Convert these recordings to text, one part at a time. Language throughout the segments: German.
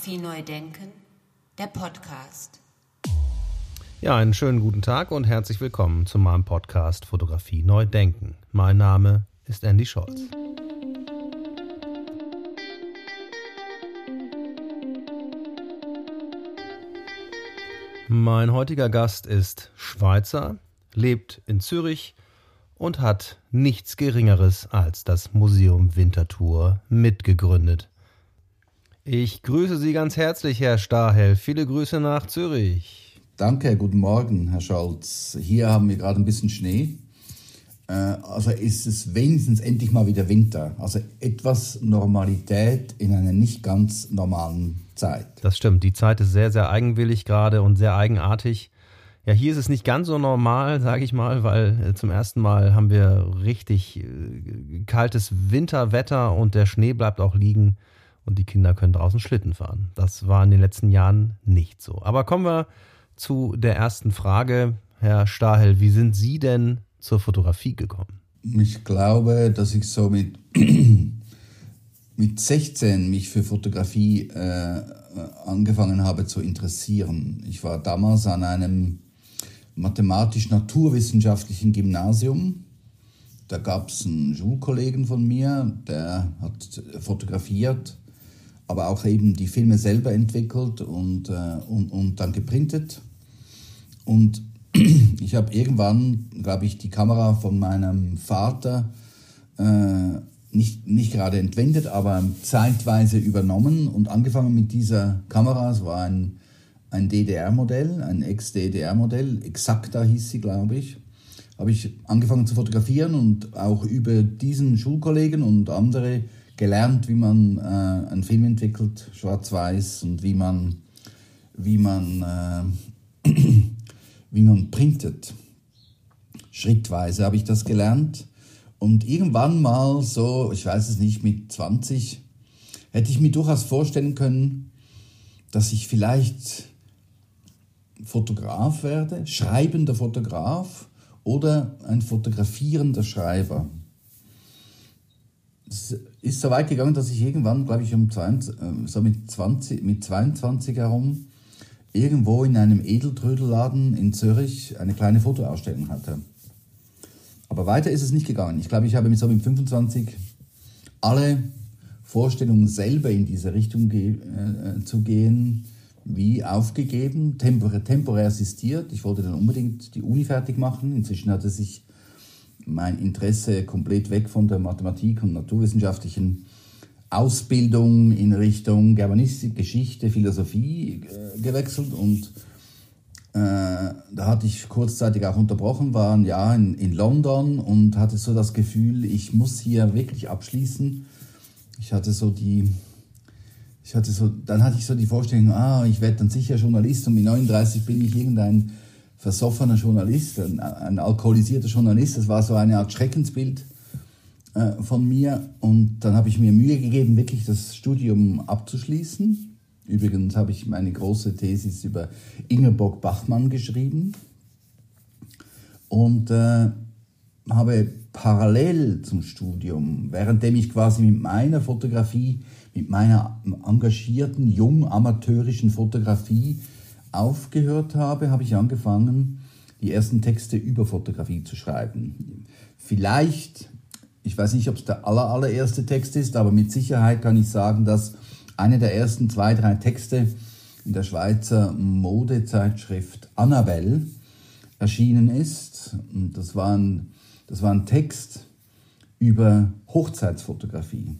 Fotografie neu denken, der Podcast. Ja, einen schönen guten Tag und herzlich willkommen zu meinem Podcast Fotografie neu denken. Mein Name ist Andy Scholz. Mein heutiger Gast ist Schweizer, lebt in Zürich und hat nichts Geringeres als das Museum Winterthur mitgegründet. Ich grüße Sie ganz herzlich, Herr Stahel. Viele Grüße nach Zürich. Danke, guten Morgen, Herr Scholz. Hier haben wir gerade ein bisschen Schnee. Äh, also ist es wenigstens endlich mal wieder Winter. Also etwas Normalität in einer nicht ganz normalen Zeit. Das stimmt. Die Zeit ist sehr, sehr eigenwillig gerade und sehr eigenartig. Ja, hier ist es nicht ganz so normal, sage ich mal, weil äh, zum ersten Mal haben wir richtig äh, kaltes Winterwetter und der Schnee bleibt auch liegen und die Kinder können draußen Schlitten fahren. Das war in den letzten Jahren nicht so. Aber kommen wir zu der ersten Frage. Herr Stahel, wie sind Sie denn zur Fotografie gekommen? Ich glaube, dass ich so mit, mit 16 mich für Fotografie äh, angefangen habe zu interessieren. Ich war damals an einem mathematisch-naturwissenschaftlichen Gymnasium. Da gab es einen Schulkollegen von mir, der hat fotografiert aber auch eben die Filme selber entwickelt und, äh, und, und dann geprintet. Und ich habe irgendwann, glaube ich, die Kamera von meinem Vater äh, nicht, nicht gerade entwendet, aber zeitweise übernommen und angefangen mit dieser Kamera. Es war ein, ein DDR-Modell, ein Ex-DDR-Modell, Exakta hieß sie, glaube ich. Habe ich angefangen zu fotografieren und auch über diesen Schulkollegen und andere gelernt, wie man äh, einen Film entwickelt, schwarz-weiß, und wie man, wie man, äh, wie man printet. Schrittweise habe ich das gelernt. Und irgendwann mal so, ich weiß es nicht, mit 20, hätte ich mir durchaus vorstellen können, dass ich vielleicht Fotograf werde, schreibender Fotograf oder ein fotografierender Schreiber es ist so weit gegangen, dass ich irgendwann, glaube ich, um 20, äh, so mit, 20, mit 22 herum irgendwo in einem Edeltrödelladen in Zürich eine kleine Fotoausstellung hatte. Aber weiter ist es nicht gegangen. Ich glaube, ich habe mit so mit 25 alle Vorstellungen selber in diese Richtung ge äh, zu gehen, wie aufgegeben, temporär, temporär assistiert. Ich wollte dann unbedingt die Uni fertig machen. Inzwischen hatte sich mein Interesse komplett weg von der Mathematik und naturwissenschaftlichen Ausbildung in Richtung Germanistik, Geschichte, Philosophie äh, gewechselt und äh, da hatte ich kurzzeitig auch unterbrochen, war ein Jahr in, in London und hatte so das Gefühl, ich muss hier wirklich abschließen. Ich hatte so die, ich hatte so, dann hatte ich so die Vorstellung, ah, ich werde dann sicher Journalist und mit 39 bin ich irgendein versoffener Journalist, ein, ein, alkoholisierter Journalist. Das war so eine Art Schreckensbild äh, von mir. Und dann habe ich mir Mühe gegeben, wirklich das Studium abzuschließen. Übrigens habe ich meine große Thesis über Ingeborg Bachmann geschrieben und äh, habe parallel zum Studium, währenddem ich quasi mit meiner Fotografie, mit meiner engagierten, jung amateurischen Fotografie aufgehört habe, habe ich angefangen, die ersten Texte über Fotografie zu schreiben. Vielleicht, ich weiß nicht, ob es der aller, allererste Text ist, aber mit Sicherheit kann ich sagen, dass eine der ersten zwei, drei Texte in der Schweizer Modezeitschrift Annabelle erschienen ist. Und das war ein, das war ein Text über Hochzeitsfotografie.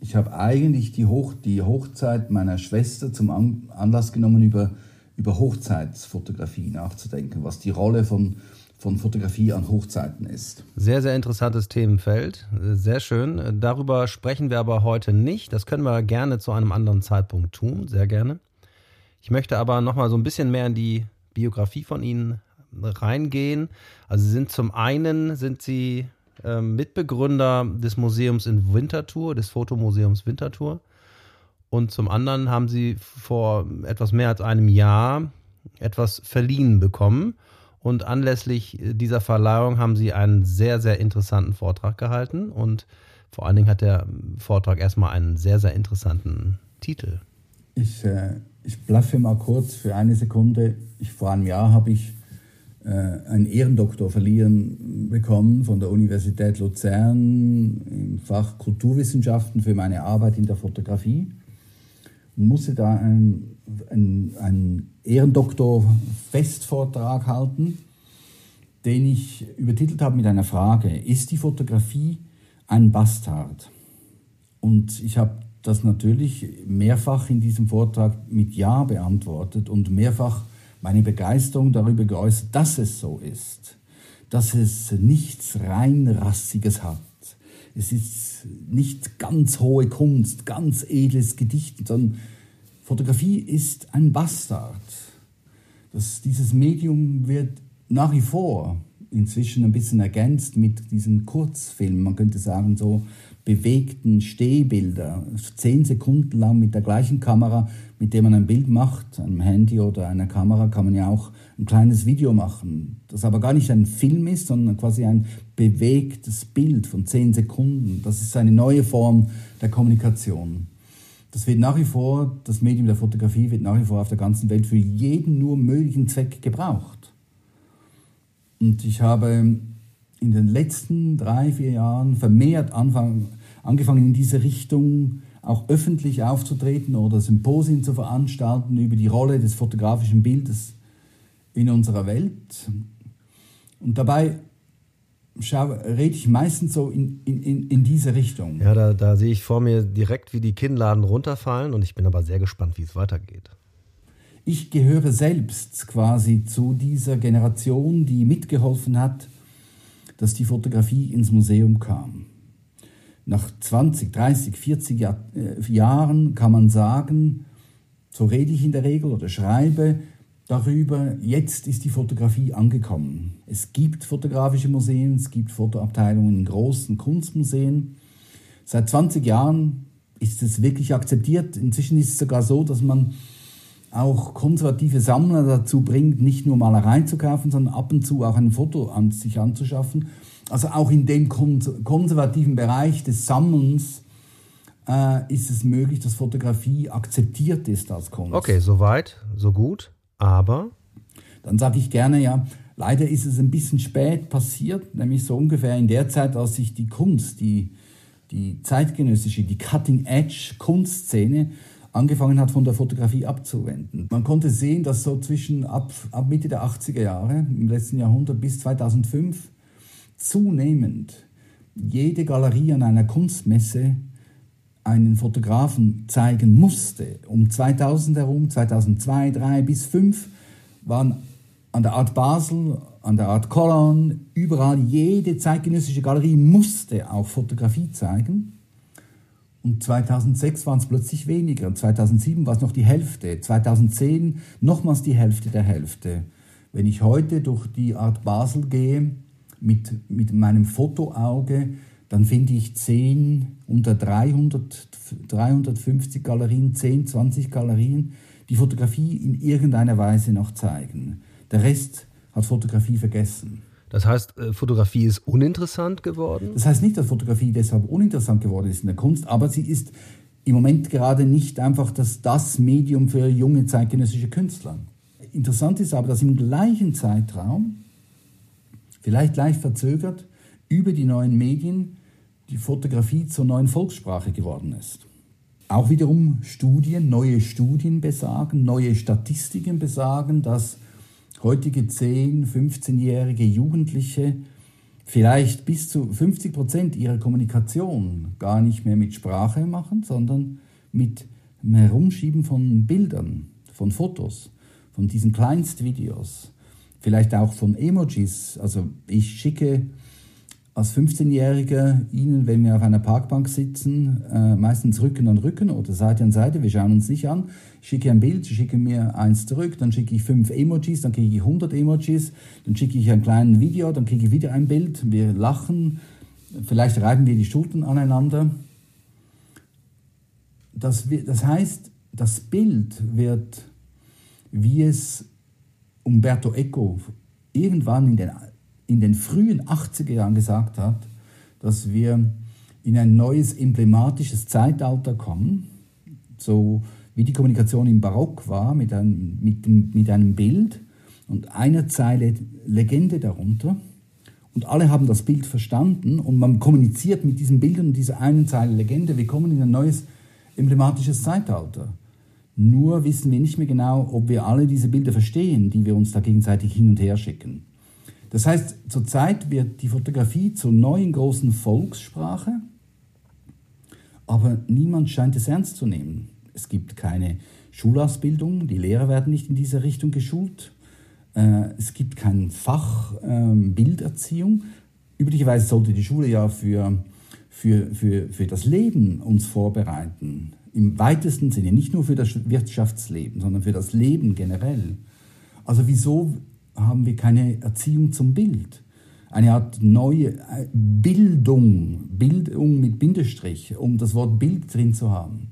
Ich habe eigentlich die, Hoch, die Hochzeit meiner Schwester zum Anlass genommen, über, über Hochzeitsfotografie nachzudenken, was die Rolle von, von Fotografie an Hochzeiten ist. Sehr, sehr interessantes Themenfeld. Sehr schön. Darüber sprechen wir aber heute nicht. Das können wir gerne zu einem anderen Zeitpunkt tun. Sehr gerne. Ich möchte aber nochmal so ein bisschen mehr in die Biografie von Ihnen reingehen. Also Sie sind zum einen sind Sie ähm, Mitbegründer des Museums in Winterthur, des Fotomuseums Winterthur. Und zum anderen haben sie vor etwas mehr als einem Jahr etwas verliehen bekommen. Und anlässlich dieser Verleihung haben sie einen sehr, sehr interessanten Vortrag gehalten. Und vor allen Dingen hat der Vortrag erstmal einen sehr, sehr interessanten Titel. Ich, äh, ich blaffe mal kurz für eine Sekunde. Ich, vor einem Jahr habe ich äh, einen Ehrendoktor verliehen bekommen von der Universität Luzern im Fach Kulturwissenschaften für meine Arbeit in der Fotografie und musste da einen, einen, einen Ehrendoktor-Festvortrag halten, den ich übertitelt habe mit einer Frage, ist die Fotografie ein Bastard? Und ich habe das natürlich mehrfach in diesem Vortrag mit Ja beantwortet und mehrfach meine Begeisterung darüber geäußert, dass es so ist, dass es nichts reinrassiges hat. Es ist nicht ganz hohe Kunst, ganz edles Gedicht, sondern Fotografie ist ein Bastard. Das, dieses Medium wird nach wie vor inzwischen ein bisschen ergänzt mit diesen Kurzfilmen, man könnte sagen so bewegten Stehbilder, zehn Sekunden lang mit der gleichen Kamera, mit der man ein Bild macht, einem Handy oder einer Kamera, kann man ja auch ein kleines Video machen, das aber gar nicht ein Film ist, sondern quasi ein bewegtes Bild von zehn Sekunden. Das ist eine neue Form der Kommunikation. Das wird nach wie vor, das Medium der Fotografie wird nach wie vor auf der ganzen Welt für jeden nur möglichen Zweck gebraucht. Und ich habe in den letzten drei, vier Jahren vermehrt anfangen, angefangen in diese Richtung auch öffentlich aufzutreten oder Symposien zu veranstalten über die Rolle des fotografischen Bildes in unserer Welt. Und dabei schau, rede ich meistens so in, in, in diese Richtung. Ja, da, da sehe ich vor mir direkt, wie die Kinnladen runterfallen und ich bin aber sehr gespannt, wie es weitergeht. Ich gehöre selbst quasi zu dieser Generation, die mitgeholfen hat, dass die Fotografie ins Museum kam. Nach 20, 30, 40 Jahr, äh, Jahren kann man sagen, so rede ich in der Regel oder schreibe darüber, jetzt ist die Fotografie angekommen. Es gibt fotografische Museen, es gibt Fotoabteilungen in großen Kunstmuseen. Seit 20 Jahren ist es wirklich akzeptiert. Inzwischen ist es sogar so, dass man auch konservative Sammler dazu bringt, nicht nur Malerei zu kaufen, sondern ab und zu auch ein Foto an sich anzuschaffen. Also auch in dem konservativen Bereich des Sammelns äh, ist es möglich, dass Fotografie akzeptiert ist als Kunst. Okay, soweit, so gut, aber. Dann sage ich gerne, ja, leider ist es ein bisschen spät passiert, nämlich so ungefähr in der Zeit, als sich die Kunst, die, die zeitgenössische, die Cutting-Edge-Kunstszene angefangen hat, von der Fotografie abzuwenden. Man konnte sehen, dass so zwischen ab, ab Mitte der 80er Jahre im letzten Jahrhundert bis 2005 zunehmend jede Galerie an einer Kunstmesse einen Fotografen zeigen musste. Um 2000 herum, 2002, 2003 bis 2005 waren an der Art Basel, an der Art Cologne, überall jede zeitgenössische Galerie musste auch Fotografie zeigen. Und 2006 waren es plötzlich weniger. 2007 war es noch die Hälfte. 2010 nochmals die Hälfte der Hälfte. Wenn ich heute durch die Art Basel gehe, mit, mit meinem Fotoauge, dann finde ich 10 unter 300, 350 Galerien, 10, 20 Galerien, die Fotografie in irgendeiner Weise noch zeigen. Der Rest hat Fotografie vergessen. Das heißt, äh, Fotografie ist uninteressant geworden? Das heißt nicht, dass Fotografie deshalb uninteressant geworden ist in der Kunst, aber sie ist im Moment gerade nicht einfach das, das Medium für junge zeitgenössische Künstler. Interessant ist aber, dass im gleichen Zeitraum, vielleicht leicht verzögert, über die neuen Medien die Fotografie zur neuen Volkssprache geworden ist. Auch wiederum Studien, neue Studien besagen, neue Statistiken besagen, dass heutige 10-, 15-jährige Jugendliche vielleicht bis zu 50 Prozent ihrer Kommunikation gar nicht mehr mit Sprache machen, sondern mit dem Herumschieben von Bildern, von Fotos, von diesen Kleinstvideos, vielleicht auch von Emojis. Also ich schicke als 15-Jähriger Ihnen, wenn wir auf einer Parkbank sitzen, äh, meistens Rücken an Rücken oder Seite an Seite, wir schauen uns nicht an, schicke ein Bild, schicke mir eins zurück, dann schicke ich fünf Emojis, dann kriege ich 100 Emojis, dann schicke ich ein kleines Video, dann kriege ich wieder ein Bild, wir lachen, vielleicht reiben wir die Schultern aneinander. Das, das heißt, das Bild wird, wie es Umberto Eco irgendwann in den in den frühen 80er Jahren gesagt hat, dass wir in ein neues emblematisches Zeitalter kommen, so wie die Kommunikation im Barock war, mit einem, mit, mit einem Bild und einer Zeile Legende darunter. Und alle haben das Bild verstanden und man kommuniziert mit diesen Bildern und dieser einen Zeile Legende. Wir kommen in ein neues emblematisches Zeitalter. Nur wissen wir nicht mehr genau, ob wir alle diese Bilder verstehen, die wir uns da gegenseitig hin und her schicken. Das heißt, zurzeit wird die Fotografie zur neuen großen Volkssprache, aber niemand scheint es ernst zu nehmen. Es gibt keine Schulausbildung, die Lehrer werden nicht in diese Richtung geschult. Äh, es gibt kein Fach ähm, Bilderziehung. Üblicherweise sollte die Schule ja für, für, für, für das Leben uns vorbereiten im weitesten Sinne, nicht nur für das Wirtschaftsleben, sondern für das Leben generell. Also wieso haben wir keine Erziehung zum Bild? Eine Art neue äh, Bildung, Bildung mit Bindestrich, um das Wort Bild drin zu haben.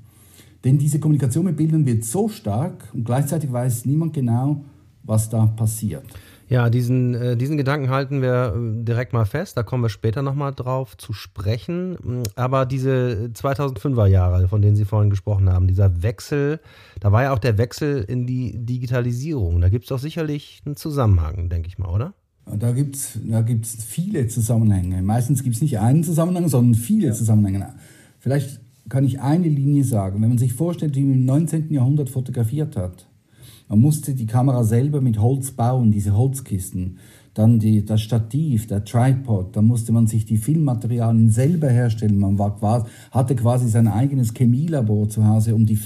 Denn diese Kommunikation mit Bildern wird so stark und gleichzeitig weiß niemand genau, was da passiert. Ja, diesen, äh, diesen Gedanken halten wir äh, direkt mal fest. Da kommen wir später nochmal drauf zu sprechen. Aber diese 2005er Jahre, von denen Sie vorhin gesprochen haben, dieser Wechsel, da war ja auch der Wechsel in die Digitalisierung. Da gibt es doch sicherlich einen Zusammenhang, denke ich mal, oder? Da gibt es da gibt's viele Zusammenhänge. Meistens gibt es nicht einen Zusammenhang, sondern viele ja. Zusammenhänge. Vielleicht kann ich eine Linie sagen. Wenn man sich vorstellt, wie man im 19. Jahrhundert fotografiert hat, man musste die Kamera selber mit Holz bauen, diese Holzkisten. Dann die, das Stativ, der Tripod, da musste man sich die Filmmaterialien selber herstellen. Man war, hatte quasi sein eigenes Chemielabor zu Hause, um die,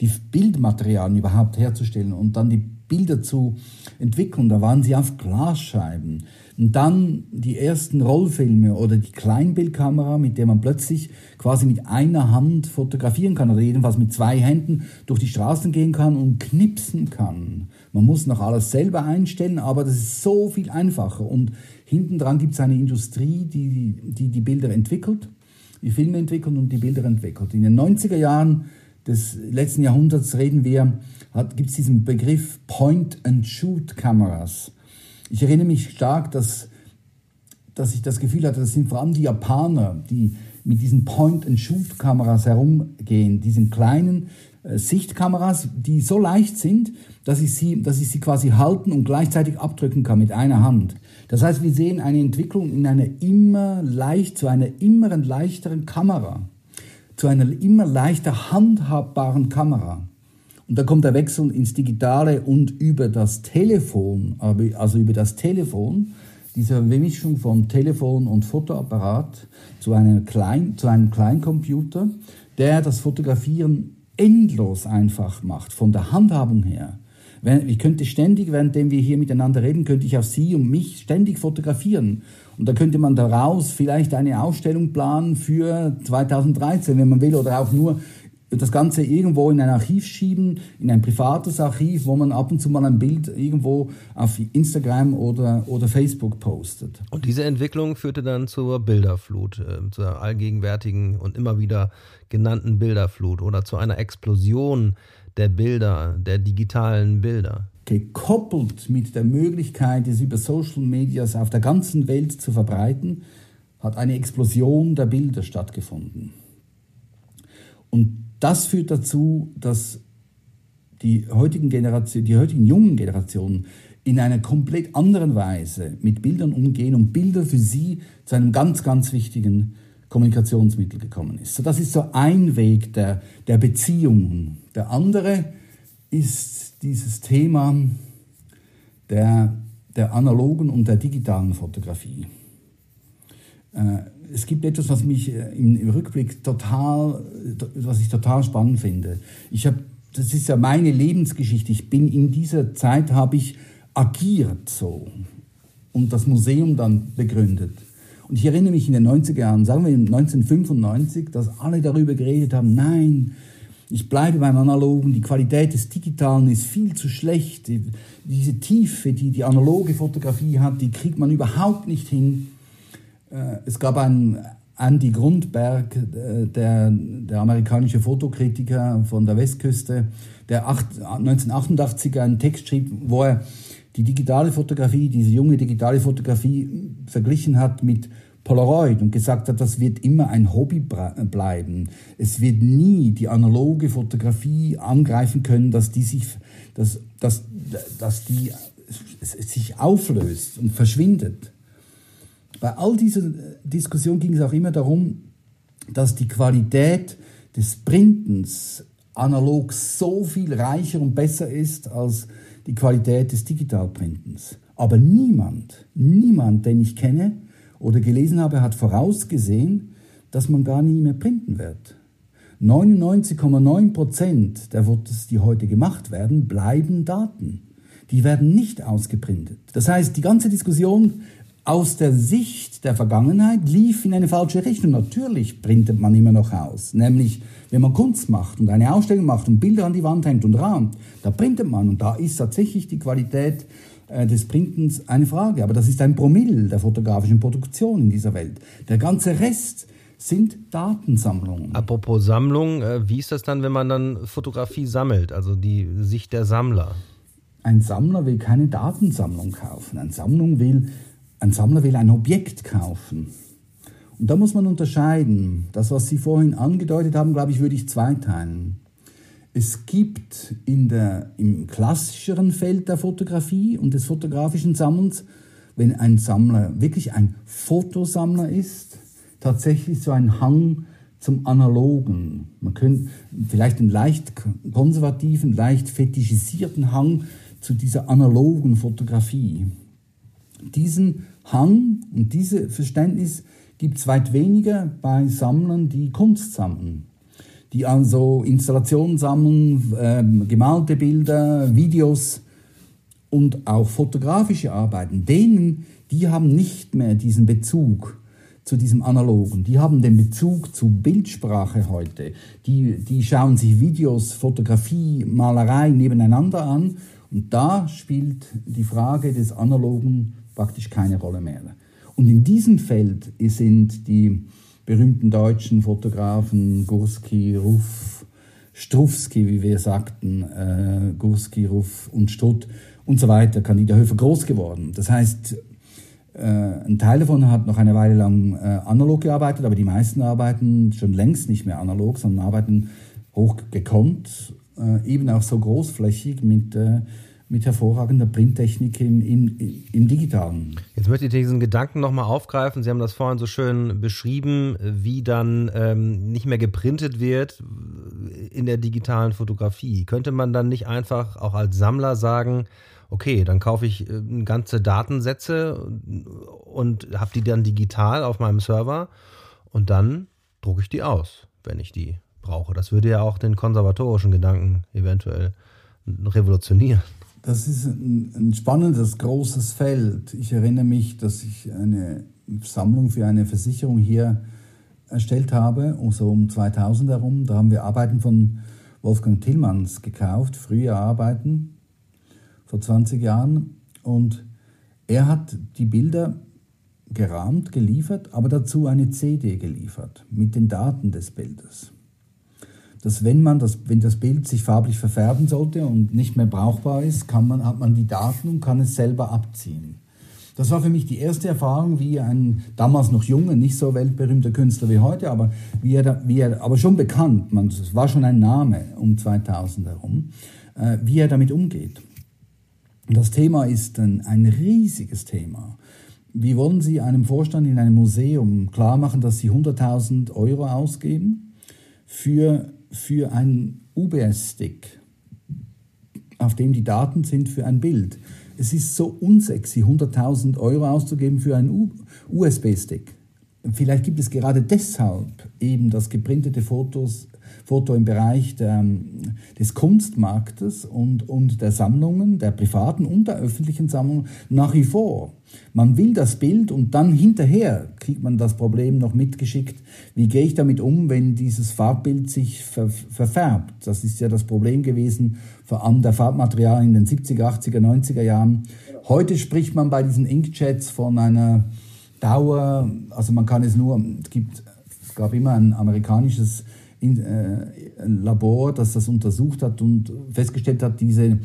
die Bildmaterialien überhaupt herzustellen und dann die Bilder zu entwickeln. Da waren sie auf Glasscheiben. Und dann die ersten Rollfilme oder die Kleinbildkamera, mit der man plötzlich quasi mit einer Hand fotografieren kann oder jedenfalls mit zwei Händen durch die Straßen gehen kann und knipsen kann. Man muss noch alles selber einstellen, aber das ist so viel einfacher. Und hinten dran gibt es eine Industrie, die, die die Bilder entwickelt, die Filme entwickelt und die Bilder entwickelt. In den 90er Jahren des letzten Jahrhunderts reden wir, gibt es diesen Begriff Point-and-Shoot-Kameras. Ich erinnere mich stark, dass, dass ich das Gefühl hatte, das sind vor allem die Japaner, die mit diesen Point-and-Shoot-Kameras herumgehen, diesen kleinen äh, Sichtkameras, die so leicht sind, dass ich, sie, dass ich sie quasi halten und gleichzeitig abdrücken kann mit einer Hand. Das heißt, wir sehen eine Entwicklung in einer immer leicht, zu einer immer leichteren Kamera, zu einer immer leichter handhabbaren Kamera. Und da kommt der Wechsel ins Digitale und über das Telefon, also über das Telefon, diese Mischung von Telefon und Fotoapparat zu einem, Klein, zu einem Kleincomputer, der das Fotografieren endlos einfach macht, von der Handhabung her. Ich könnte ständig, währenddem wir hier miteinander reden, könnte ich auf Sie und mich ständig fotografieren. Und da könnte man daraus vielleicht eine Ausstellung planen für 2013, wenn man will, oder auch nur das Ganze irgendwo in ein Archiv schieben, in ein privates Archiv, wo man ab und zu mal ein Bild irgendwo auf Instagram oder, oder Facebook postet. Und diese Entwicklung führte dann zur Bilderflut, äh, zur allgegenwärtigen und immer wieder genannten Bilderflut oder zu einer Explosion der Bilder, der digitalen Bilder. Gekoppelt mit der Möglichkeit, es über Social Medias auf der ganzen Welt zu verbreiten, hat eine Explosion der Bilder stattgefunden. Und das führt dazu, dass die heutigen Generation, die heutigen jungen Generationen in einer komplett anderen Weise mit Bildern umgehen und Bilder für sie zu einem ganz, ganz wichtigen Kommunikationsmittel gekommen ist. So, das ist so ein Weg der, der Beziehungen. Der andere ist dieses Thema der, der analogen und der digitalen Fotografie. Äh, es gibt etwas, was mich äh, im, Rückblick total, was ich total spannend finde. Ich habe, das ist ja meine Lebensgeschichte. Ich bin in dieser Zeit habe ich agiert so und das Museum dann begründet. Und ich erinnere mich in den 90er Jahren, sagen wir 1995, dass alle darüber geredet haben, nein, ich bleibe beim Analogen, die Qualität des Digitalen ist viel zu schlecht. Diese Tiefe, die die analoge Fotografie hat, die kriegt man überhaupt nicht hin. Äh, es gab einen Andy Grundberg, äh, der, der amerikanische Fotokritiker von der Westküste, der 1988 einen Text schrieb, wo er die digitale Fotografie, diese junge digitale Fotografie verglichen hat mit Polaroid und gesagt hat, das wird immer ein Hobby bleiben. Es wird nie die analoge Fotografie angreifen können, dass die sich, dass, dass, dass die sich auflöst und verschwindet. Bei all dieser Diskussion ging es auch immer darum, dass die Qualität des Printens analog so viel reicher und besser ist als die Qualität des Digitalprintens. Aber niemand, niemand, den ich kenne oder gelesen habe, hat vorausgesehen, dass man gar nie mehr printen wird. 99,9 Prozent der Fotos, die heute gemacht werden, bleiben Daten. Die werden nicht ausgeprintet. Das heißt, die ganze Diskussion aus der Sicht der Vergangenheit lief in eine falsche Richtung. Natürlich printet man immer noch aus, nämlich wenn man Kunst macht und eine Ausstellung macht und Bilder an die Wand hängt und rahmt, da printet man und da ist tatsächlich die Qualität äh, des Printens eine Frage. Aber das ist ein Promille der fotografischen Produktion in dieser Welt. Der ganze Rest sind Datensammlungen. Apropos Sammlung, äh, wie ist das dann, wenn man dann Fotografie sammelt, also die Sicht der Sammler? Ein Sammler will keine Datensammlung kaufen. Ein Sammlung will ein Sammler will ein Objekt kaufen. Und da muss man unterscheiden. Das, was Sie vorhin angedeutet haben, glaube ich, würde ich zweiteilen. Es gibt in der, im klassischeren Feld der Fotografie und des fotografischen Sammelns, wenn ein Sammler wirklich ein Fotosammler ist, tatsächlich so ein Hang zum Analogen. Man könnte vielleicht einen leicht konservativen, leicht fetischisierten Hang zu dieser analogen Fotografie. Diesen Hang und dieses Verständnis gibt es weit weniger bei Sammlern, die Kunst sammeln. Die also Installationen sammeln, äh, gemalte Bilder, Videos und auch fotografische Arbeiten. Denen, die haben nicht mehr diesen Bezug zu diesem Analogen. Die haben den Bezug zu Bildsprache heute. Die, die schauen sich Videos, Fotografie, Malerei nebeneinander an. Und da spielt die Frage des Analogen praktisch keine Rolle mehr. Und in diesem Feld sind die berühmten deutschen Fotografen Gurski, Ruff, Strufski, wie wir sagten, äh, Gurski, Ruff und Strutt und so weiter, Candida Höfer groß geworden. Das heißt, äh, ein Teil davon hat noch eine Weile lang äh, analog gearbeitet, aber die meisten arbeiten schon längst nicht mehr analog, sondern arbeiten hoch gekonnt, äh, eben auch so großflächig mit äh, mit hervorragender Printtechnik im, im, im Digitalen. Jetzt möchte ich diesen Gedanken nochmal aufgreifen. Sie haben das vorhin so schön beschrieben, wie dann ähm, nicht mehr geprintet wird in der digitalen Fotografie. Könnte man dann nicht einfach auch als Sammler sagen, okay, dann kaufe ich äh, ganze Datensätze und habe die dann digital auf meinem Server und dann drucke ich die aus, wenn ich die brauche. Das würde ja auch den konservatorischen Gedanken eventuell revolutionieren. Das ist ein, ein, spannendes, großes Feld. Ich erinnere mich, dass ich eine Sammlung für eine Versicherung hier erstellt habe, so um 2000 herum. Da haben wir Arbeiten von Wolfgang Tillmanns gekauft, frühe Arbeiten, vor 20 Jahren. Und er hat die Bilder gerahmt, geliefert, aber dazu eine CD geliefert mit den Daten des Bildes dass wenn man das, wenn das Bild sich farblich verfärben sollte und nicht mehr brauchbar ist, kann man, hat man die Daten und kann es selber abziehen. Das war für mich die erste Erfahrung, wie ein damals noch junger, nicht so weltberühmter Künstler wie heute, aber wie er, wie er aber schon bekannt, man, es war schon ein Name um 2000 herum, äh, wie er damit umgeht. Das Thema ist ein, ein riesiges Thema. Wie wollen Sie einem Vorstand in einem Museum klar machen, dass Sie 100.000 Euro ausgeben für für einen UBS-Stick, auf dem die Daten sind für ein Bild. Es ist so unsexy, 100.000 Euro auszugeben für einen USB-Stick. Vielleicht gibt es gerade deshalb eben, dass geprintete Fotos Foto im Bereich der, des Kunstmarktes und, und der Sammlungen, der privaten und der öffentlichen Sammlungen nach wie vor. Man will das Bild und dann hinterher kriegt man das Problem noch mitgeschickt. Wie gehe ich damit um, wenn dieses Farbbild sich ver verfärbt? Das ist ja das Problem gewesen, vor allem der Farbmaterial in den 70er, 80er, 90er Jahren. Heute spricht man bei diesen Inkjets von einer Dauer, also man kann es nur, es gibt, es gab immer ein amerikanisches in, äh, Labor, das das untersucht hat und festgestellt hat, diese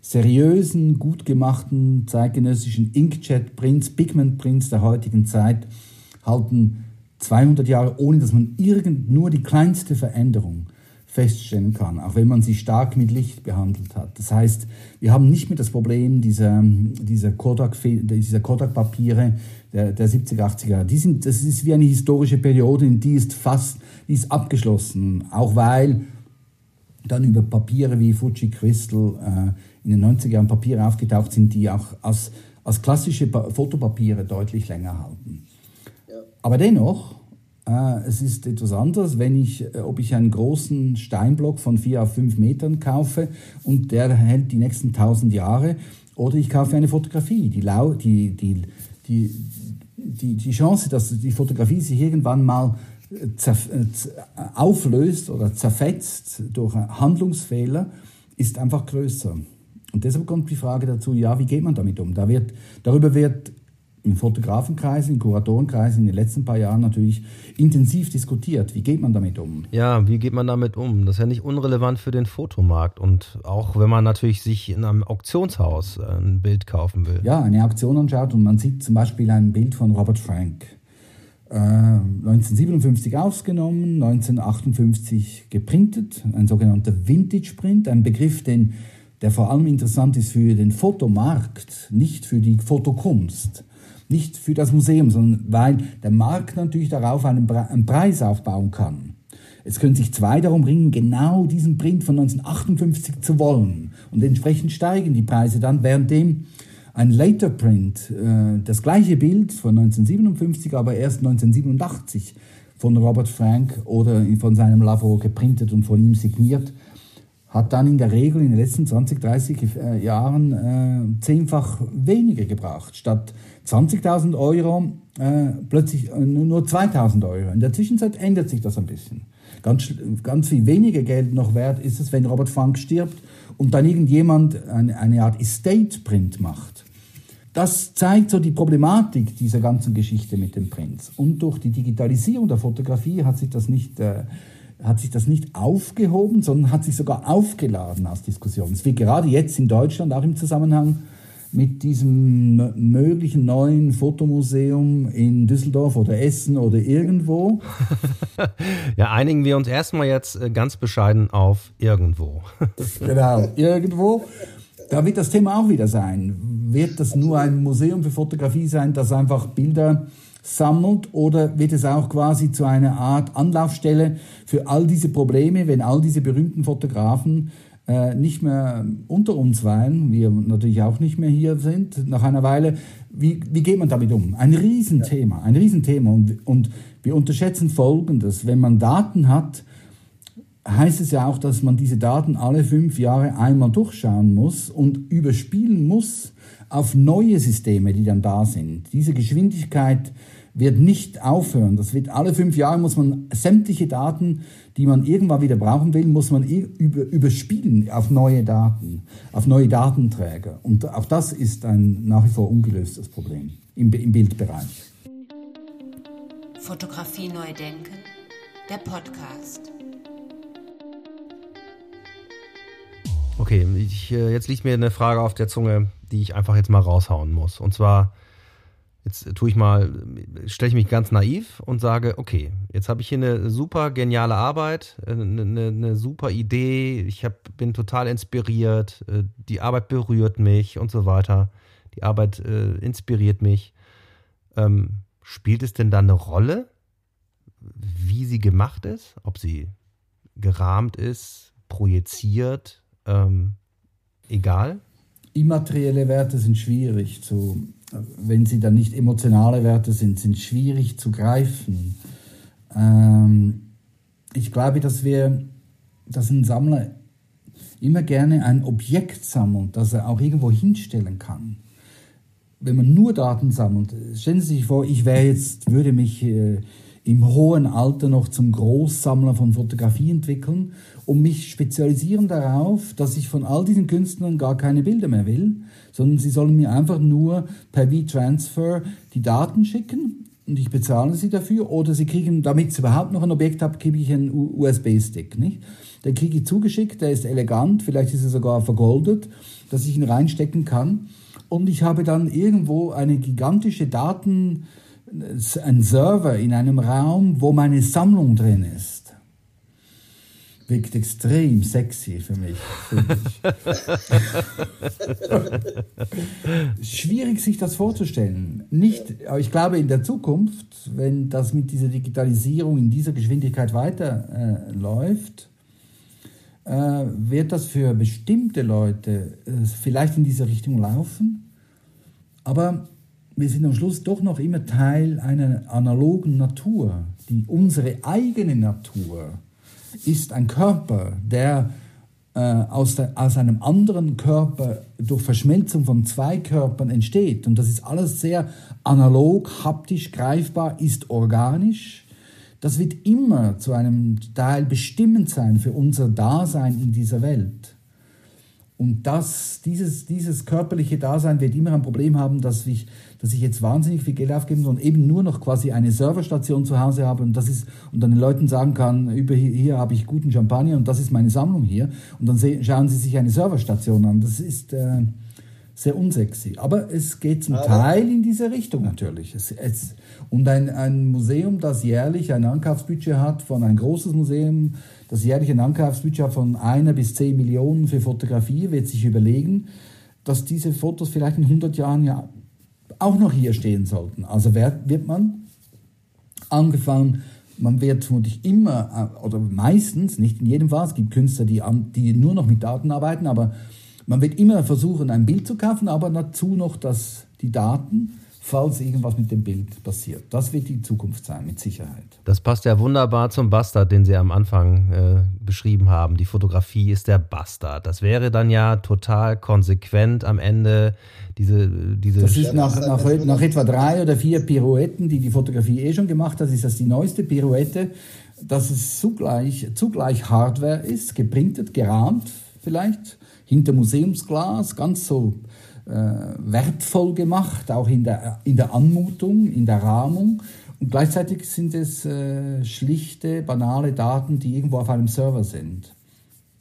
seriösen, gut gemachten zeitgenössischen Inkjet-Prints, Pigment-Prints der heutigen Zeit halten 200 Jahre, ohne dass man irgend nur die kleinste Veränderung feststellen kann, auch wenn man sie stark mit Licht behandelt hat. Das heißt, wir haben nicht mehr das Problem dieser, dieser Kodak-Papiere dieser Kodak der, der 70er, 80er Jahre. Die sind, das ist wie eine historische Periode, die ist fast, die ist abgeschlossen, auch weil dann über Papiere wie Fuji Crystal äh, in den 90er Jahren Papiere aufgetaucht sind, die auch als, als klassische Fotopapiere deutlich länger halten. Ja. Aber dennoch, es ist etwas anderes, wenn ich, äh, ob ich einen großen Steinblock von vier auf fünf Metern kaufe und der hält die nächsten 1000 Jahre, oder ich kaufe eine Fotografie. Die, die, die, die, die, die Chance, dass die Fotografie sich irgendwann mal äh, auflöst oder zerfetzt durch Handlungsfehler, ist einfach größer. Und deshalb kommt die Frage dazu, ja, wie geht man damit um? Da wird, darüber wird im Fotografenkreis, im Kuratorenkreis in den letzten paar Jahren natürlich intensiv diskutiert. Wie geht man damit um? Ja, wie geht man damit um? Das ist ja nicht unrelevant für den Fotomarkt und auch wenn man natürlich sich in einem Auktionshaus äh, ein Bild kaufen will. Ja, eine Auktion anschaut und man sieht zum Beispiel ein Bild von Robert Frank. 1957 äh, ausgenommen, 1958 geprintet, ein sogenannter Vintage Print, ein Begriff, den, der vor allem interessant ist für den Fotomarkt, nicht für die Fotokunst. Nicht für das Museum, sondern weil der Markt natürlich darauf einen, einen Preis aufbauen kann. Es können sich zwei darum ringen, genau diesen Print von 1958 zu wollen. Und entsprechend steigen die Preise dann, währenddem ein Later Print, äh, das gleiche Bild von 1957, aber erst 1987 von Robert Frank oder von seinem Labor geprintet und von ihm signiert, hat dann in der Regel in den letzten 20, 30 äh, Jahren äh, zehnfach weniger gebracht. Statt 20.000 Euro äh, plötzlich äh, nur 2.000 Euro. In der Zwischenzeit ändert sich das ein bisschen. Ganz, ganz viel weniger Geld noch wert ist es, wenn Robert Funk stirbt und dann irgendjemand eine, eine Art Estate-Print macht. Das zeigt so die Problematik dieser ganzen Geschichte mit dem Prinz. Und durch die Digitalisierung der Fotografie hat sich das nicht äh, hat sich das nicht aufgehoben, sondern hat sich sogar aufgeladen als Diskussion. Es wird gerade jetzt in Deutschland auch im Zusammenhang mit diesem möglichen neuen Fotomuseum in Düsseldorf oder Essen oder irgendwo. ja, einigen wir uns erstmal jetzt äh, ganz bescheiden auf irgendwo. genau, irgendwo. Da wird das Thema auch wieder sein. Wird das nur ein Museum für Fotografie sein, das einfach Bilder sammelt oder wird es auch quasi zu einer Art Anlaufstelle für all diese Probleme, wenn all diese berühmten Fotografen äh, nicht mehr unter uns weilen, wir natürlich auch nicht mehr hier sind, nach einer Weile, wie, wie geht man damit um? Ein Riesenthema, ein Riesenthema und, und wir unterschätzen Folgendes, wenn man Daten hat, heißt es ja auch, dass man diese Daten alle fünf Jahre einmal durchschauen muss und überspielen muss auf neue Systeme, die dann da sind. Diese Geschwindigkeit wird nicht aufhören. Das wird alle fünf Jahre muss man sämtliche Daten, die man irgendwann wieder brauchen will, muss man über, überspielen auf neue Daten, auf neue Datenträger. Und auch das ist ein nach wie vor ungelöstes Problem im, im Bildbereich. Fotografie neu denken, der Podcast. Okay, ich, äh, jetzt liegt mir eine Frage auf der Zunge, die ich einfach jetzt mal raushauen muss. Und zwar, jetzt tue ich mal, stelle ich mich ganz naiv und sage, okay, jetzt habe ich hier eine super geniale Arbeit, eine, äh, eine, eine super Idee, ich hab, bin total inspiriert, äh, die Arbeit berührt mich und so weiter. Die Arbeit äh, inspiriert mich. Ähm, spielt es denn da eine Rolle, wie sie gemacht ist? Ob sie gerahmt ist, projiziert, ähm, egal? Immaterielle Werte sind schwierig zu, wenn sie dann nicht emotionale Werte sind, sind schwierig zu greifen. Ähm, ich glaube, dass wir, dass ein Sammler immer gerne ein Objekt sammelt, das er auch irgendwo hinstellen kann. Wenn man nur Daten sammelt, stellen Sie sich vor, ich wäre jetzt, würde mich äh, im hohen Alter noch zum Großsammler von Fotografie entwickeln und mich spezialisieren darauf, dass ich von all diesen Künstlern gar keine Bilder mehr will, sondern sie sollen mir einfach nur per V-Transfer die Daten schicken und ich bezahle sie dafür oder sie kriegen, damit sie überhaupt noch ein Objekt habe, gebe ich einen USB-Stick, nicht? Den kriege ich zugeschickt, der ist elegant, vielleicht ist er sogar vergoldet, dass ich ihn reinstecken kann und ich habe dann irgendwo eine gigantische Daten ein Server in einem Raum, wo meine Sammlung drin ist wirkt extrem sexy für mich. Schwierig sich das vorzustellen. Nicht, aber ich glaube in der Zukunft, wenn das mit dieser Digitalisierung in dieser Geschwindigkeit weiterläuft, äh, äh, wird das für bestimmte Leute äh, vielleicht in diese Richtung laufen. Aber wir sind am Schluss doch noch immer Teil einer analogen Natur, die unsere eigene Natur ist ein Körper, der äh, aus, der, aus einem anderen Körper durch Verschmelzung von zwei Körpern entsteht. Und das ist alles sehr analog, haptisch, greifbar, ist organisch. Das wird immer zu einem Teil bestimmend sein für unser Dasein in dieser Welt. Und das, dieses, dieses körperliche Dasein wird immer ein Problem haben, dass ich, dass ich jetzt wahnsinnig viel Geld ausgeben und eben nur noch quasi eine Serverstation zu Hause habe und das ist und dann den Leuten sagen kann, über hier, hier habe ich guten Champagner und das ist meine Sammlung hier und dann schauen sie sich eine Serverstation an. Das ist äh, sehr unsexy. Aber es geht zum Aber Teil in diese Richtung natürlich. Es, es, und ein, ein Museum, das jährlich ein Ankaufsbudget hat von ein großes Museum, das jährlich ein Ankaufsbudget von einer bis zehn Millionen für Fotografie, wird sich überlegen, dass diese Fotos vielleicht in 100 Jahren ja auch noch hier stehen sollten. Also wird, wird man angefangen, man wird vermutlich immer, äh, oder meistens, nicht in jedem Fall, es gibt Künstler, die, die nur noch mit Daten arbeiten, aber man wird immer versuchen, ein Bild zu kaufen, aber dazu noch dass die Daten, falls irgendwas mit dem Bild passiert. Das wird die Zukunft sein, mit Sicherheit. Das passt ja wunderbar zum Bastard, den Sie am Anfang äh, beschrieben haben. Die Fotografie ist der Bastard. Das wäre dann ja total konsequent am Ende diese. diese das ist nach, nach, nach etwa drei oder vier Pirouetten, die die Fotografie eh schon gemacht hat, ist das die neueste Pirouette, dass es zugleich, zugleich Hardware ist, geprintet, gerahmt vielleicht hinter Museumsglas, ganz so wertvoll gemacht, auch in der, in der Anmutung, in der Rahmung. Und gleichzeitig sind es äh, schlichte, banale Daten, die irgendwo auf einem Server sind.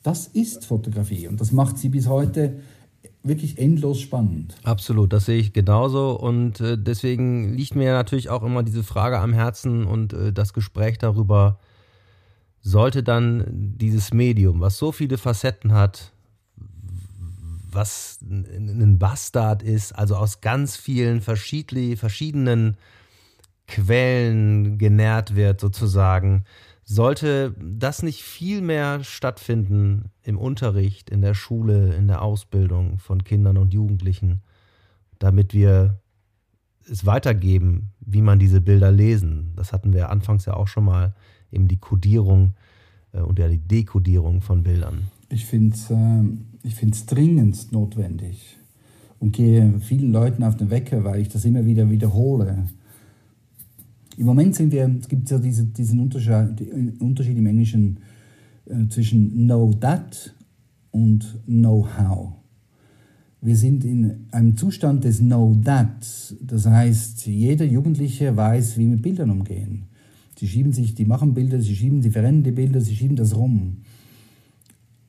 Das ist Fotografie und das macht sie bis heute wirklich endlos spannend. Absolut, das sehe ich genauso und äh, deswegen liegt mir natürlich auch immer diese Frage am Herzen und äh, das Gespräch darüber, sollte dann dieses Medium, was so viele Facetten hat, was ein Bastard ist, also aus ganz vielen verschiedenen Quellen genährt wird sozusagen, sollte das nicht viel mehr stattfinden im Unterricht, in der Schule, in der Ausbildung von Kindern und Jugendlichen, damit wir es weitergeben, wie man diese Bilder lesen. Das hatten wir anfangs ja auch schon mal, eben die Kodierung äh, und ja die Dekodierung von Bildern. Ich finde es äh, ich finde es dringend notwendig und gehe vielen Leuten auf den Wecker, weil ich das immer wieder wiederhole. Im Moment sind wir, es gibt ja diese, diesen Unterschied, Unterschied im Englischen äh, zwischen know that und know how. Wir sind in einem Zustand des know that. Das heißt, jeder Jugendliche weiß, wie mit Bildern umgehen. Sie schieben sich, die machen Bilder, sie schieben, sie verrennen die Bilder, sie schieben das rum.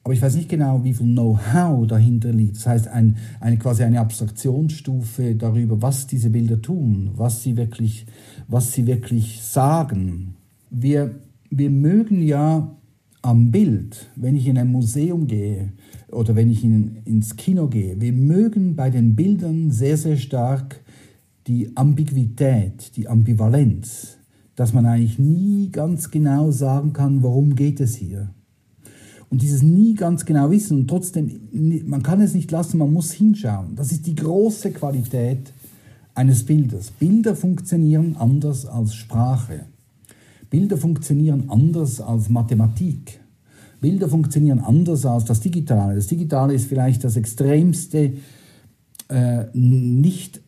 Aber ich weiß nicht genau, wie viel Know-how dahinter liegt. Das heißt, ein, eine, quasi eine Abstraktionsstufe darüber, was diese Bilder tun, was sie wirklich, was sie wirklich sagen. Wir, wir mögen ja am Bild, wenn ich in ein Museum gehe oder wenn ich in, ins Kino gehe, wir mögen bei den Bildern sehr, sehr stark die Ambiguität, die Ambivalenz, dass man eigentlich nie ganz genau sagen kann, worum geht es hier. Und dieses nie ganz genau wissen und trotzdem, man kann es nicht lassen, man muss hinschauen. Das ist die große Qualität eines Bildes. Bilder funktionieren anders als Sprache. Bilder funktionieren anders als Mathematik. Bilder funktionieren anders als das Digitale. Das Digitale ist vielleicht das extremste, äh, nicht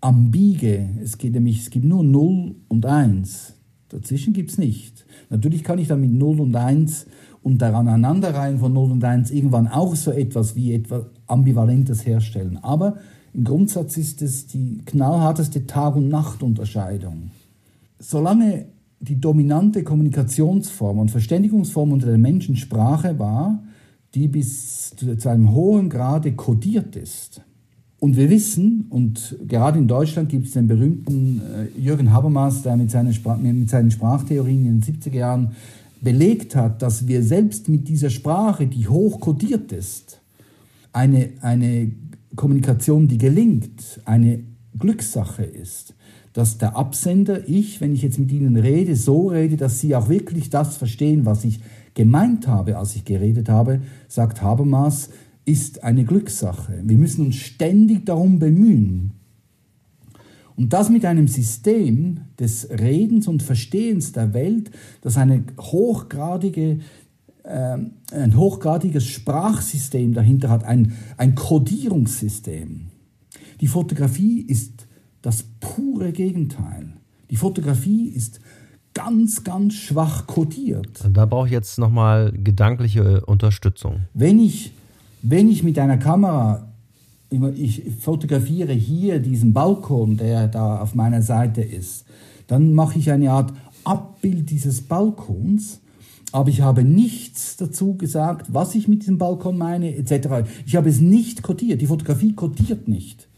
ambige. Es, geht nämlich, es gibt nur 0 und 1. Dazwischen gibt es nicht. Natürlich kann ich dann mit 0 und 1 und der Aneinanderreihen von 0 und 1 irgendwann auch so etwas wie etwas Ambivalentes herstellen. Aber im Grundsatz ist es die knallharteste Tag- und Nachtunterscheidung. Solange die dominante Kommunikationsform und Verständigungsform unter den Menschen Sprache war, die bis zu einem hohen Grade kodiert ist, Und wir wissen, und gerade in Deutschland gibt es den berühmten äh, Jürgen Habermas, der mit seinen, mit seinen Sprachtheorien in den 70er Jahren belegt hat, dass wir selbst mit dieser Sprache, die hoch kodiert ist, eine, eine Kommunikation, die gelingt, eine Glückssache ist. Dass der Absender, ich, wenn ich jetzt mit Ihnen rede, so rede, dass Sie auch wirklich das verstehen, was ich gemeint habe, als ich geredet habe, sagt Habermas, ist eine Glückssache. Wir müssen uns ständig darum bemühen. Und das mit einem System des Redens und Verstehens der Welt, das eine hochgradige, äh, ein hochgradiges Sprachsystem dahinter hat, ein, ein Kodierungssystem. Die Fotografie ist das pure Gegenteil. Die Fotografie ist ganz, ganz schwach kodiert. Da brauche ich jetzt nochmal gedankliche Unterstützung. Wenn ich wenn ich mit einer Kamera, ich fotografiere hier diesen Balkon, der da auf meiner Seite ist, dann mache ich eine Art Abbild dieses Balkons, aber ich habe nichts dazu gesagt, was ich mit diesem Balkon meine, etc. Ich habe es nicht kodiert. Die Fotografie kodiert nicht.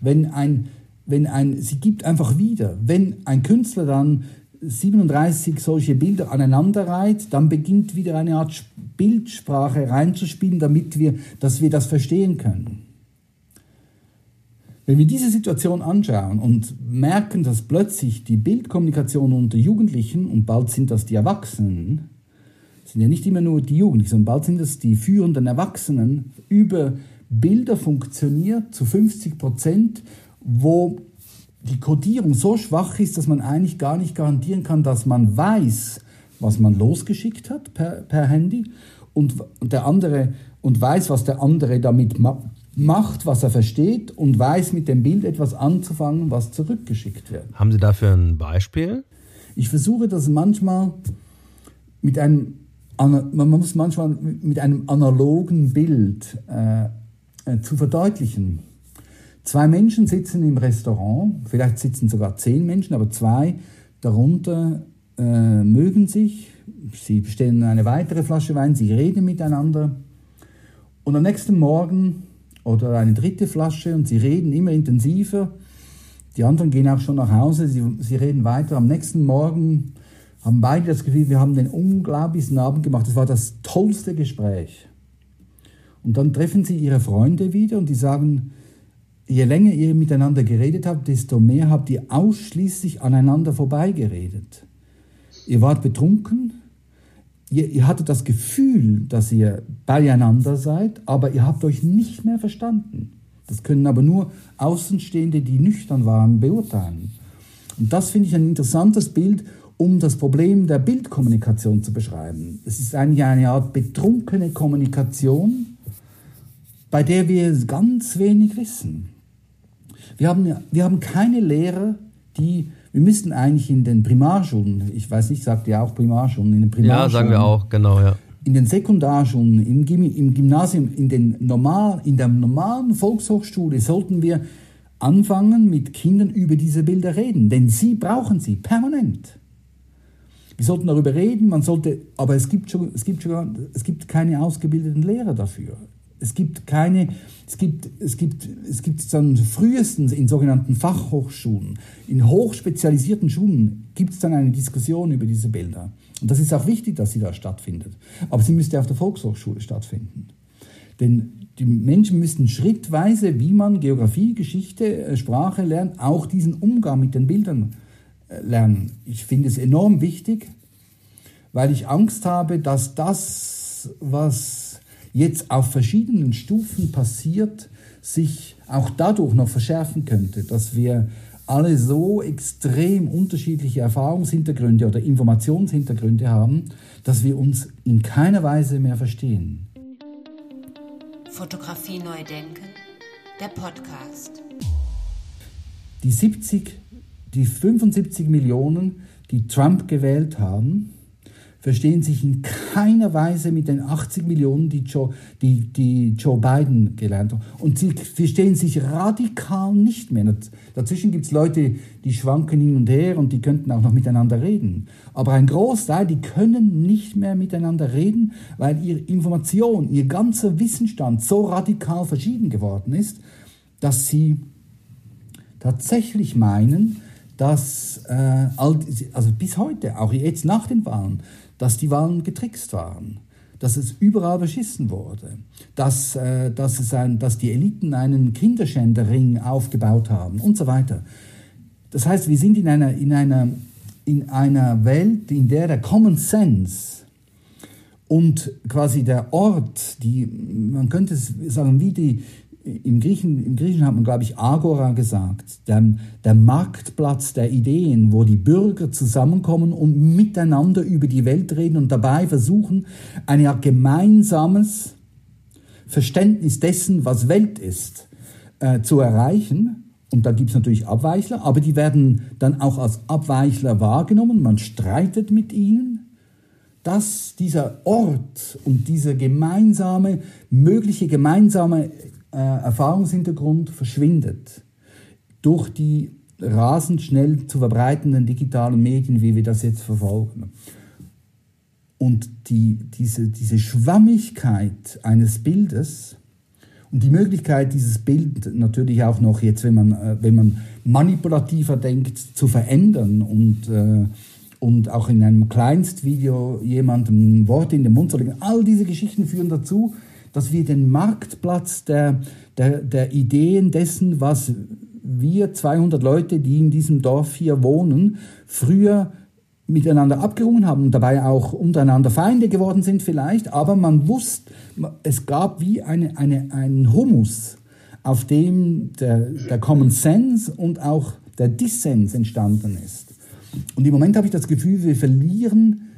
Wenn ein, wenn ein, sie gibt einfach wieder. Wenn ein Künstler dann 37 solche Bilder aneinander reiht, dann beginnt wieder eine Art Bildsprache reinzuspielen, damit wir, dass wir das verstehen können. Wenn wir diese Situation anschauen und merken, dass plötzlich die Bildkommunikation unter Jugendlichen, und bald sind das die Erwachsenen, sind ja nicht immer nur die Jugendlichen, sondern bald sind das die führenden Erwachsenen, über Bilder funktioniert zu 50 Prozent, wo die Codierung so schwach ist, dass man eigentlich gar nicht garantieren kann, dass man weiß, was man losgeschickt hat per, per Handy und, der andere und weiß, was der andere damit macht, was er versteht und weiß mit dem Bild etwas anzufangen, was zurückgeschickt wird. Haben Sie dafür ein Beispiel? Ich versuche das manchmal mit einem man muss manchmal mit einem analogen Bild äh, äh, zu verdeutlichen. Zwei Menschen sitzen im Restaurant, vielleicht sitzen sogar zehn Menschen, aber zwei darunter äh, mögen sich, sie bestellen eine weitere Flasche Wein, sie reden miteinander und am nächsten Morgen oder eine dritte Flasche und sie reden immer intensiver. Die anderen gehen auch schon nach Hause, sie, sie reden weiter. Am nächsten Morgen haben beide das Gefühl, wir haben den unglaublichsten Abend gemacht. Das war das tollste Gespräch. Und dann treffen sie ihre Freunde wieder und die sagen, je länger ihr miteinander geredet habt, desto mehr habt ihr ausschließlich aneinander vorbeigeredet. Ihr wart betrunken, ihr, ihr hattet das Gefühl, dass ihr beieinander seid, aber ihr habt euch nicht mehr verstanden. Das können aber nur Außenstehende, die nüchtern waren, beurteilen. Und das finde ich ein interessantes Bild, um das Problem der Bildkommunikation zu beschreiben. Es ist eigentlich eine Art betrunkene Kommunikation, bei der wir ganz wenig wissen. Wir haben, wir haben keine Lehrer, die, wir müssten eigentlich in den Primarschulen, ich weiß nicht, sagt ihr auch Primarschulen, in den Primarschulen. Ja, sagen wir auch, genau, ja. In den Sekundarschulen, im, im Gymnasium, in, den normal, in der normalen Volkshochschule sollten wir anfangen, mit Kindern über diese Bilder reden, denn sie brauchen sie permanent. Wir sollten darüber reden, man sollte, aber es gibt, schon, es gibt, schon, es gibt keine ausgebildeten Lehrer dafür. Es gibt keine, es gibt, es gibt, es gibt dann frühestens in sogenannten Fachhochschulen, in hochspezialisierten Schulen gibt es dann eine Diskussion über diese Bilder. Und das ist auch wichtig, dass sie da stattfindet. Aber sie müsste auf der Volkshochschule stattfinden. Denn die Menschen müssten schrittweise, wie man Geografie, Geschichte, äh, Sprache lernt, auch diesen Umgang mit den Bildern äh, lernen. Ich finde es enorm wichtig, weil ich Angst habe, dass das, was jetzt auf verschiedenen Stufen passiert, sich auch dadurch noch verschärfen könnte, dass wir alle so extrem unterschiedliche Erfahrungshintergründe oder Informationshintergründe haben, dass wir uns in keiner Weise mehr verstehen. Fotografie neu denken, der Podcast. Die 70, die 75 Millionen, die Trump gewählt haben, verstehen sich in keiner Weise mit den 80 Millionen, die Joe, die, die Joe Biden gelernt haben. Und sie verstehen sich radikal nicht mehr. Dazwischen gibt es Leute, die schwanken hin und her und die könnten auch noch miteinander reden. Aber ein Großteil, die können nicht mehr miteinander reden, weil ihre Information, ihr ganzer Wissensstand so radikal verschieden geworden ist, dass sie tatsächlich meinen, dass, äh, also bis heute, auch jetzt nach den Wahlen, dass die Wahlen getrickst waren, dass es überall beschissen wurde, dass, äh, dass, es ein, dass die Eliten einen Kinderschänderring aufgebaut haben und so weiter. Das heißt, wir sind in einer, in einer, in einer Welt, in der der Common Sense und quasi der Ort, die, man könnte sagen, wie die, im, Griechen, im Griechischen hat man, glaube ich, Agora gesagt, der, der Marktplatz der Ideen, wo die Bürger zusammenkommen und miteinander über die Welt reden und dabei versuchen, ein gemeinsames Verständnis dessen, was Welt ist, äh, zu erreichen. Und da gibt es natürlich Abweichler, aber die werden dann auch als Abweichler wahrgenommen. Man streitet mit ihnen dass dieser Ort und dieser gemeinsame, mögliche gemeinsame äh, Erfahrungshintergrund verschwindet durch die rasend schnell zu verbreitenden digitalen Medien, wie wir das jetzt verfolgen. Und die, diese, diese Schwammigkeit eines Bildes und die Möglichkeit, dieses Bild natürlich auch noch jetzt, wenn man, äh, wenn man manipulativer denkt, zu verändern und, äh, und auch in einem Kleinstvideo jemandem Worte in den Mund zu legen, all diese Geschichten führen dazu, dass wir den Marktplatz der, der, der Ideen dessen, was wir 200 Leute, die in diesem Dorf hier wohnen, früher miteinander abgerungen haben und dabei auch untereinander Feinde geworden sind vielleicht, aber man wusste, es gab wie eine, eine, einen Humus, auf dem der, der Common Sense und auch der Dissens entstanden ist. Und im Moment habe ich das Gefühl, wir verlieren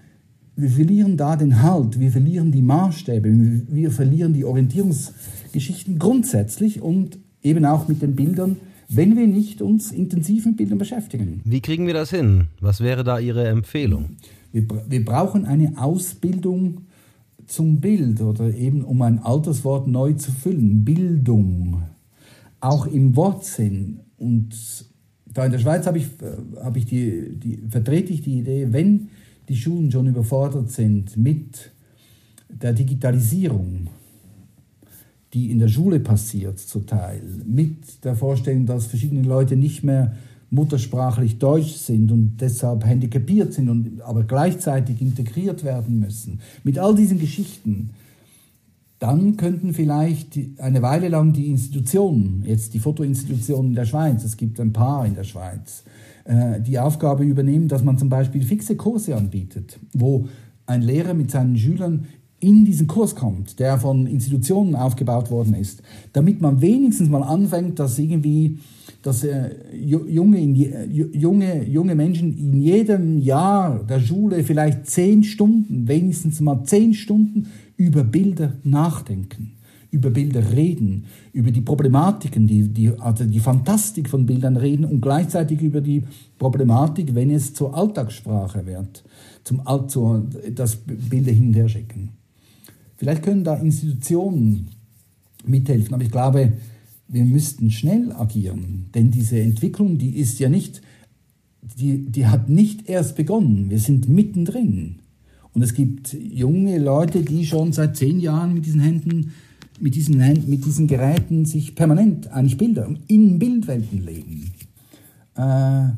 wir verlieren da den Halt, wir verlieren die Maßstäbe, wir verlieren die Orientierungsgeschichten grundsätzlich und eben auch mit den Bildern, wenn wir nicht uns intensiv mit Bildern beschäftigen. Wie kriegen wir das hin? Was wäre da Ihre Empfehlung? Wir, wir brauchen eine Ausbildung zum Bild oder eben um ein altes Wort neu zu füllen, Bildung, auch im Wortsinn. Und da in der Schweiz habe ich, äh, habe ich die, die, vertrete ich die Idee, wenn die Schulen schon überfordert sind mit der Digitalisierung, die in der Schule passiert zum Teil, mit der Vorstellung, dass verschiedene Leute nicht mehr muttersprachlich Deutsch sind und deshalb handicapiert sind und aber gleichzeitig integriert werden müssen. Mit all diesen Geschichten, dann könnten vielleicht eine Weile lang die Institutionen, jetzt die Fotoinstitutionen in der Schweiz, es gibt ein paar in der Schweiz, äh, die Aufgabe übernehmen, dass man zum Beispiel fixe Kurse anbietet, wo ein Lehrer mit seinen Schülern in diesen Kurs kommt, der von Institutionen aufgebaut worden ist, damit man wenigstens mal anfängt, dass irgendwie dass äh, junge, junge, junge Menschen in jedem Jahr der Schule vielleicht zehn Stunden, wenigstens mal zehn Stunden über Bilder nachdenken über Bilder reden, über die Problematiken, die, die, also die Fantastik von Bildern reden und gleichzeitig über die Problematik, wenn es zur Alltagssprache wird, zum, zu, das Bilder hin und her schicken. Vielleicht können da Institutionen mithelfen, aber ich glaube, wir müssten schnell agieren, denn diese Entwicklung, die ist ja nicht, die, die hat nicht erst begonnen, wir sind mittendrin. Und es gibt junge Leute, die schon seit zehn Jahren mit diesen Händen mit diesen, mit diesen Geräten sich permanent eigentlich Bilder in Bildwelten legen. Äh,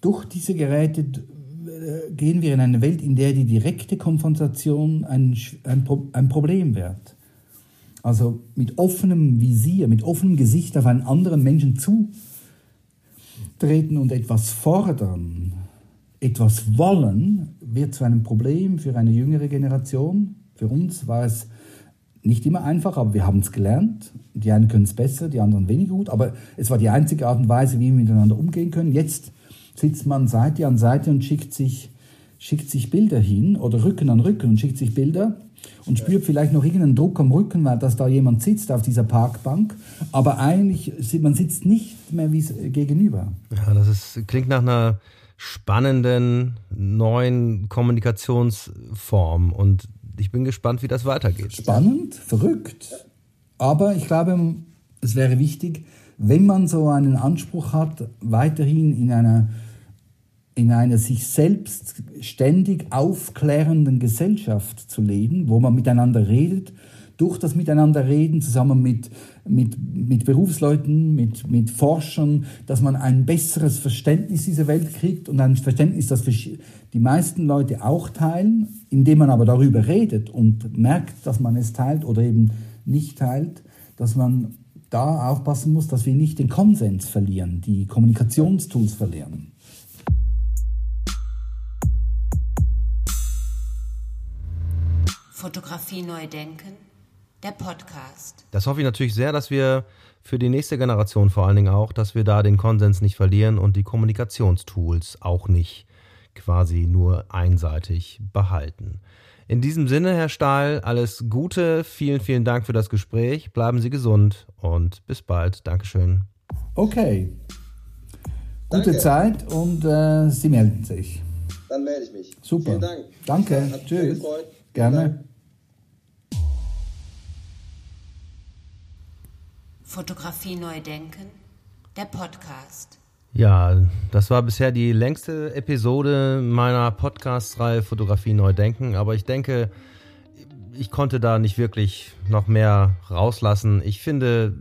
durch diese Geräte äh, gehen wir in eine Welt, in der die direkte Konfrontation ein, ein, ein Problem wird. Also mit offenem Visier, mit offenem Gesicht auf einen anderen Menschen zutreten und etwas fordern, etwas wollen, wird zu einem Problem für eine jüngere Generation. Für uns war es nicht immer einfach, aber wir haben es gelernt. Die einen können es besser, die anderen weniger gut. Aber es war die einzige Art und Weise, wie wir miteinander umgehen können. Jetzt sitzt man Seite an Seite und schickt sich, schickt sich Bilder hin oder Rücken an Rücken und schickt sich Bilder und spürt vielleicht noch irgendeinen Druck am Rücken, weil dass da jemand sitzt auf dieser Parkbank. Aber eigentlich, man sitzt nicht mehr wie gegenüber. Ja, das ist, klingt nach einer spannenden neuen Kommunikationsform und ich bin gespannt, wie das weitergeht. Spannend, verrückt. Aber ich glaube, es wäre wichtig, wenn man so einen Anspruch hat, weiterhin in einer, in einer sich selbst ständig aufklärenden Gesellschaft zu leben, wo man miteinander redet, durch das Miteinanderreden zusammen mit, mit, mit Berufsleuten, mit, mit Forschern, dass man ein besseres Verständnis dieser Welt kriegt und ein Verständnis, das die meisten Leute auch teilen, indem man aber darüber redet und merkt, dass man es teilt oder eben nicht teilt, dass man da aufpassen muss, dass wir nicht den Konsens verlieren, die Kommunikationstools verlieren. Fotografie neu denken, der Podcast. Das hoffe ich natürlich sehr, dass wir für die nächste Generation vor allen Dingen auch, dass wir da den Konsens nicht verlieren und die Kommunikationstools auch nicht quasi nur einseitig behalten. In diesem Sinne, Herr Stahl, alles Gute, vielen, vielen Dank für das Gespräch, bleiben Sie gesund und bis bald. Dankeschön. Okay. Gute Danke. Zeit und äh, Sie melden sich. Dann melde ich mich. Super. Vielen Dank. Danke. Hat Tschüss. Gerne. Fotografie neu denken, der Podcast. Ja, das war bisher die längste Episode meiner Podcast-Reihe Fotografie neu denken, aber ich denke, ich konnte da nicht wirklich noch mehr rauslassen. Ich finde,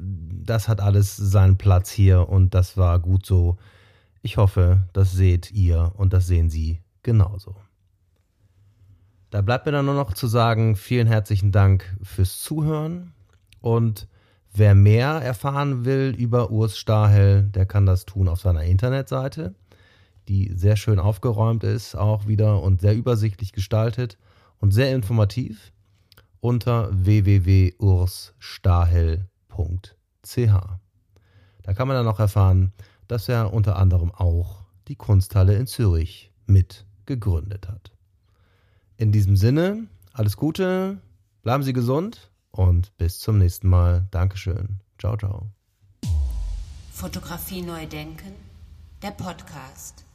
das hat alles seinen Platz hier und das war gut so. Ich hoffe, das seht ihr und das sehen Sie genauso. Da bleibt mir dann nur noch zu sagen, vielen herzlichen Dank fürs Zuhören und Wer mehr erfahren will über Urs Stahel, der kann das tun auf seiner Internetseite, die sehr schön aufgeräumt ist, auch wieder und sehr übersichtlich gestaltet und sehr informativ unter www.ursstahel.ch. Da kann man dann auch erfahren, dass er unter anderem auch die Kunsthalle in Zürich mit gegründet hat. In diesem Sinne, alles Gute, bleiben Sie gesund und bis zum nächsten Mal. Dankeschön. Ciao, ciao. Fotografie neu denken, der Podcast.